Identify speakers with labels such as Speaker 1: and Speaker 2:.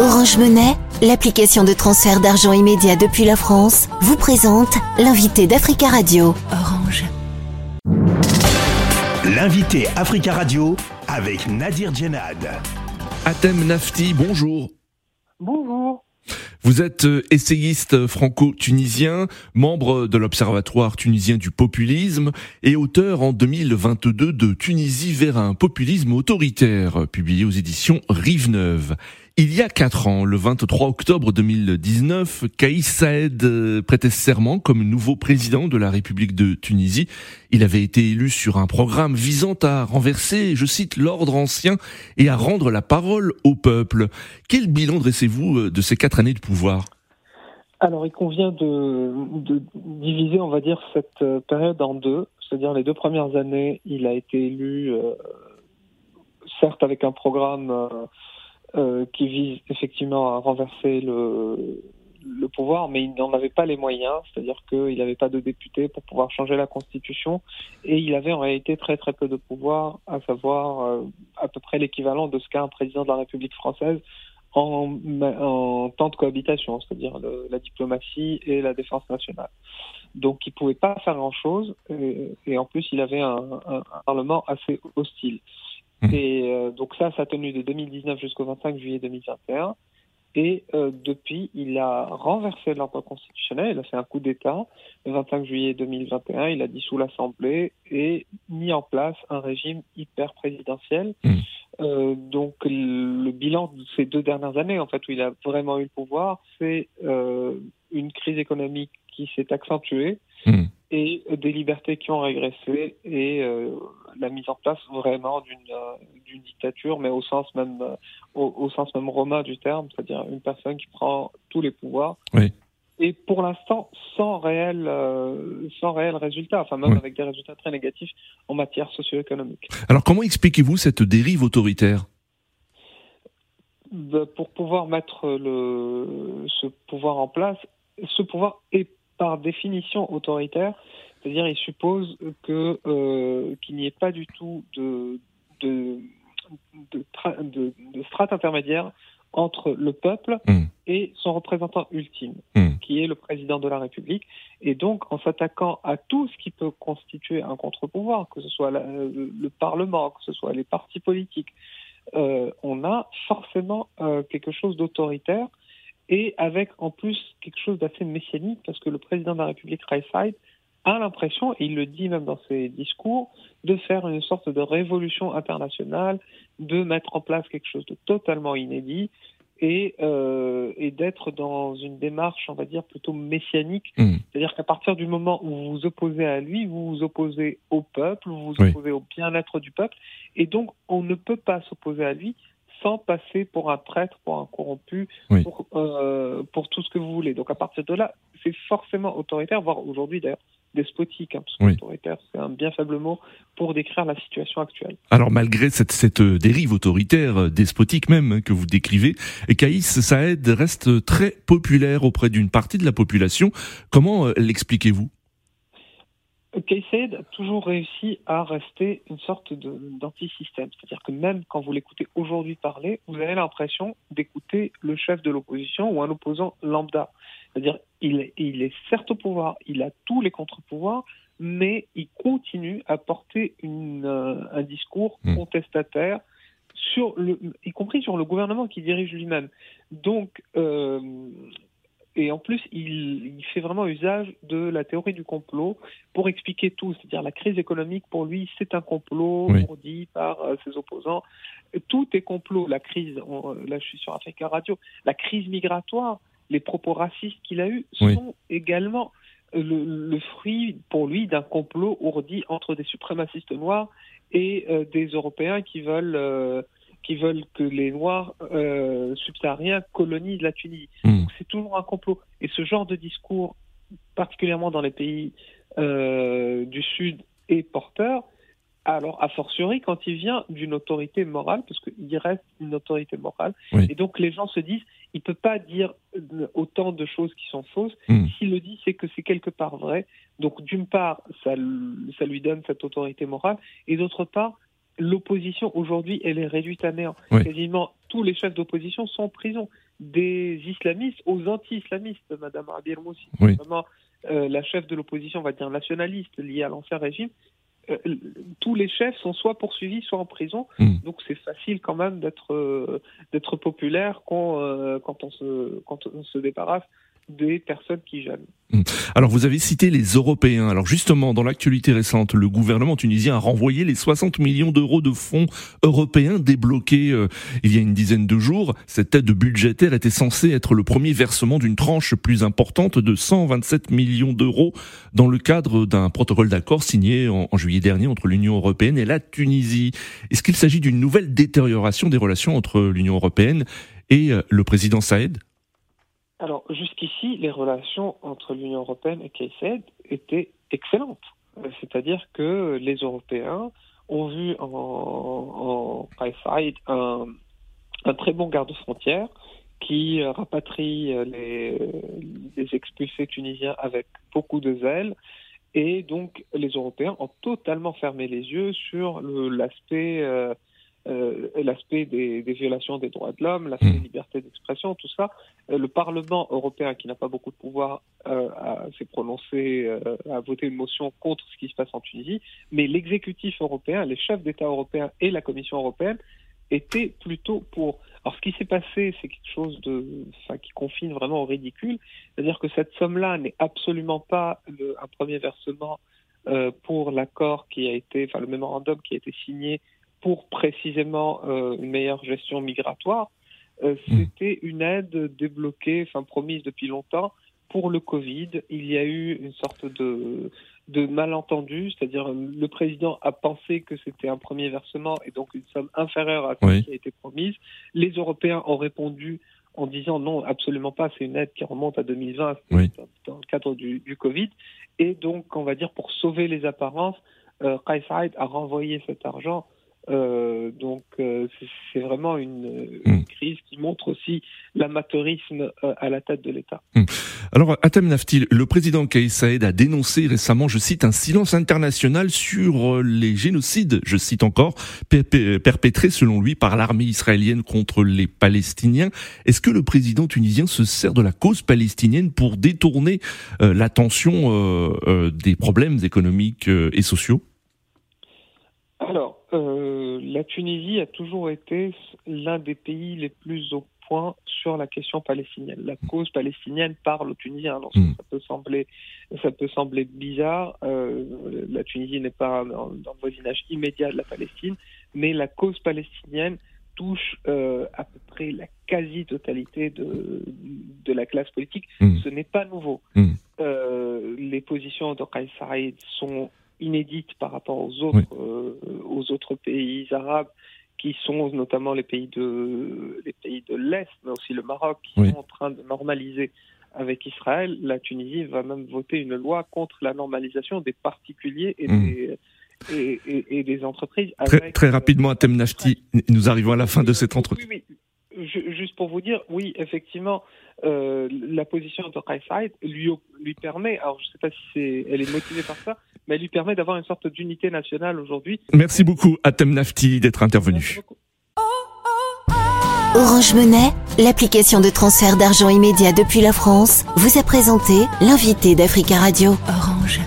Speaker 1: Orange Monnaie, l'application de transfert d'argent immédiat depuis la France, vous présente l'invité d'Africa Radio. Orange.
Speaker 2: L'invité Africa Radio avec Nadir Djenad.
Speaker 3: Atem Nafti, bonjour.
Speaker 4: Bonjour.
Speaker 3: Vous êtes euh, essayiste franco-tunisien, membre de l'Observatoire tunisien du populisme et auteur en 2022 de Tunisie vers un populisme autoritaire, publié aux éditions Rive Neuve. Il y a quatre ans, le 23 octobre 2019, Kaïs Saed euh, prêtait serment comme nouveau président de la République de Tunisie. Il avait été élu sur un programme visant à renverser, je cite, l'ordre ancien et à rendre la parole au peuple. Quel bilan dressez-vous euh, de ces quatre années de pouvoir?
Speaker 4: Alors, il convient de, diviser, on va dire, cette euh, période en deux. C'est-à-dire les deux premières années, il a été élu, certes avec un programme qui vise effectivement à renverser le, le pouvoir, mais il n'en avait pas les moyens, c'est-à-dire qu'il n'avait pas de députés pour pouvoir changer la constitution, et il avait en réalité très très peu de pouvoir, à savoir euh, à peu près l'équivalent de ce qu'a un président de la République française en, en temps de cohabitation, c'est-à-dire la diplomatie et la défense nationale. Donc il pouvait pas faire grand-chose, et, et, en plus il avait un, un, un parlement assez hostile. Mmh. Et euh, donc ça, ça a tenu de 2019 jusqu'au 25 juillet 2021. Et euh, depuis, il a renversé l'ordre constitutionnel, il a fait un coup d'État. Le 25 juillet 2021, il a dissous l'Assemblée et mis en place un régime hyper présidentiel. Mmh. Euh, donc le bilan de ces deux dernières années, en fait, où il a vraiment eu le pouvoir, c'est euh, une crise économique qui s'est accentuée. Mmh et des libertés qui ont régressé et euh, la mise en place vraiment d'une euh, dictature, mais au sens même euh, au, au, sens même romain du terme, c'est-à-dire une personne qui prend tous les pouvoirs.
Speaker 3: Oui.
Speaker 4: Et pour l'instant, sans réel, sans réel résultat, enfin même oui. avec des résultats très négatifs en matière socio-économique.
Speaker 3: Alors comment expliquez-vous cette dérive autoritaire?
Speaker 4: Ben, Pour pouvoir mettre le, ce pouvoir en place, ce pouvoir est par définition autoritaire, c'est-à-dire il suppose que euh, qu'il n'y ait pas du tout de de, de, de, de strate intermédiaire entre le peuple mmh. et son représentant ultime, mmh. qui est le président de la République. Et donc, en s'attaquant à tout ce qui peut constituer un contre-pouvoir, que ce soit la, le, le, Parlement, que ce soit les partis politiques, euh, on a forcément euh, quelque chose d'autoritaire et avec en plus quelque chose d'assez messianique, parce que le président de la République, Raïsaïd, a l'impression, et il le dit même dans ses discours, de faire une sorte de révolution internationale, de mettre en place quelque chose de totalement inédit et, euh, et d'être dans une démarche, on va dire, plutôt messianique. Mmh. C'est-à-dire qu'à partir du moment où vous vous opposez à lui, vous vous opposez au peuple, vous vous opposez oui. au bien-être du peuple, et donc on ne peut pas s'opposer à lui sans passer pour un prêtre, pour un corrompu, oui. pour, euh, pour tout ce que vous voulez. Donc à partir de là, c'est forcément autoritaire, voire aujourd'hui d'ailleurs despotique, hein, parce que oui. autoritaire, c'est un bien faible mot pour décrire la situation actuelle.
Speaker 3: Alors malgré cette, cette dérive autoritaire, euh, despotique même, hein, que vous décrivez, Caïs Saed reste très populaire auprès d'une partie de la population. Comment euh, l'expliquez-vous?
Speaker 4: Kaysed a toujours réussi à rester une sorte d'anti-système. C'est-à-dire que même quand vous l'écoutez aujourd'hui parler, vous avez l'impression d'écouter le chef de l'opposition ou un opposant lambda. C'est-à-dire il, il est certes au pouvoir, il a tous les contre-pouvoirs, mais il continue à porter une, euh, un discours mmh. contestataire, sur le, y compris sur le gouvernement qui dirige lui-même. Donc, euh, et en plus, il, il, fait vraiment usage de la théorie du complot pour expliquer tout. C'est-à-dire la crise économique, pour lui, c'est un complot oui. dit par euh, ses opposants. Tout est complot. La crise, on, là je suis sur Africa Radio, la crise migratoire, les propos racistes qu'il a eus oui. sont également le, le, fruit pour lui d'un complot ourdi entre des suprémacistes noirs et euh, des Européens qui veulent... Euh, qui veulent que les Noirs euh, subsahariens colonisent la Tunisie. Mmh. C'est toujours un complot. Et ce genre de discours, particulièrement dans les pays euh, du Sud, est porteur. Alors, a fortiori, quand il vient d'une autorité morale, parce qu'il reste une autorité morale, oui. et donc les gens se disent, il ne peut pas dire autant de choses qui sont fausses. Mmh. S'il le dit, c'est que c'est quelque part vrai. Donc, d'une part, ça, ça lui donne cette autorité morale, et d'autre part, l'opposition aujourd'hui, elle est réduite à néant. Oui. Quasiment tous les chefs d'opposition sont en prison. des islamistes aux anti-islamistes, Madame Abir Moussi.
Speaker 3: Oui.
Speaker 4: Vraiment, euh, la chef de l'opposition, on va dire nationaliste, liée à l'ancien régime, euh, tous les chefs sont soit poursuivis, soit en prison.
Speaker 3: Mm.
Speaker 4: Donc c'est facile quand même d'être euh, d'être populaire quand, quand, on se, quand on se débarrasse des personnes qui gênent.
Speaker 3: Alors vous avez cité les Européens. Alors justement, dans l'actualité récente, le gouvernement tunisien a renvoyé les 60 millions d'euros de fonds européens débloqués euh, il y a une dizaine de jours. Cette aide budgétaire était censée être le premier versement d'une tranche plus importante de 127 millions d'euros dans le cadre d'un protocole d'accord signé en, en juillet dernier entre l'Union européenne et la Tunisie. Est-ce qu'il s'agit d'une nouvelle détérioration des relations entre l'Union européenne et euh, le président Saïd?
Speaker 4: Alors jusqu'ici, les relations entre l'Union européenne et KSAID étaient excellentes. Euh, C'est-à-dire que les Européens ont vu en, un, très bon garde-frontière qui euh, rapatrie euh, les, expulsés tunisiens avec beaucoup de zèle. Et donc, les Européens ont totalement fermé les yeux sur l'aspect euh, l'aspect des, des violations des droits de l'homme, l'aspect
Speaker 3: Mm.
Speaker 4: liberté d'expression, tout ça. Euh, le Parlement européen, qui n'a pas beaucoup de pouvoir, euh, a- s'est prononcé, euh, a voté une motion contre ce qui se passe en Tunisie. Mais l'exécutif européen, les chefs d'État européens et la Commission européenne étaient plutôt pour. Alors, ce qui s'est passé, c'est quelque chose de, enfin, qui confine vraiment au ridicule. C'est-à-dire que cette somme-là n'est absolument pas le- un premier versement pour l'accord qui a été, enfin, le mémorandum qui a été signé pour précisément euh, une meilleure gestion migratoire. Euh,
Speaker 3: Mm.
Speaker 4: C'était une aide débloquée, enfin promise depuis longtemps pour le Covid. Il y a eu une sorte de, de malentendu, c'est-à-dire euh, le président a pensé que c'était un premier versement et donc une somme inférieure à
Speaker 3: Oui.
Speaker 4: qui a été promise. Les Européens ont répondu en disant non, absolument pas, c'est une aide qui remonte à 2020
Speaker 3: Oui.
Speaker 4: dans, dans le cadre du, du Covid. Et donc, on va dire, pour sauver les apparences, euh, Saïd a renvoyé cet argent. Euh, donc, euh, c'est- vraiment une, une
Speaker 3: Mm.
Speaker 4: crise qui montre aussi l'amateurisme euh, à la tête de l'État.
Speaker 3: Alors, Atem Naftil, le président Kais Saïd a dénoncé récemment, je cite, un silence international sur euh, les génocides, je cite encore, per- per- perpétrés selon lui par l'armée israélienne contre les Palestiniens. Est-ce que le président tunisien se sert de la cause palestinienne pour détourner euh, l'attention euh, euh, des problèmes économiques euh, et sociaux?
Speaker 4: Alors, euh, la Tunisie a toujours été l'un des pays les plus au point sur la question palestinienne. La cause palestinienne parle aux Tunisiens. Alors, ça peut sembler, ça peut sembler bizarre. Euh, la Tunisie n'est pas dans, dans le voisinage immédiat de la Palestine, mais la cause palestinienne touche euh, à peu près la quasi-totalité de, de la classe politique.
Speaker 3: Mm.
Speaker 4: Ce n'est pas nouveau.
Speaker 3: Mm.
Speaker 4: Euh, les positions de Qais Saïd sont inédites par rapport aux autres, euh, aux autres pays arabes qui sont notamment les pays de les pays de l'Est, mais aussi le Maroc, qui
Speaker 3: Oui.
Speaker 4: sont en train de normaliser avec Israël. La Tunisie va même voter une loi contre la normalisation des particuliers et,
Speaker 3: Mm.
Speaker 4: des, et, et- et des entreprises.
Speaker 3: Très,
Speaker 4: avec,
Speaker 3: très
Speaker 4: euh,
Speaker 3: rapidement, Atem Nafti, nous arrivons à la fin de cet entretien.
Speaker 4: oui, oui. Ju- Juste pour vous dire, oui, effectivement, euh, la position de Saïd lui, lui permet, alors je ne sais pas si c'est, elle est motivée par ça, mais elle lui permet d'avoir une sorte d'unité nationale aujourd'hui.
Speaker 3: Merci beaucoup, Atem Nafti, d'être intervenu.
Speaker 1: Orange Monnaie, l'application de transfert d'argent immédiat depuis la France, vous a présenté l'invité d'Africa Radio. Orange.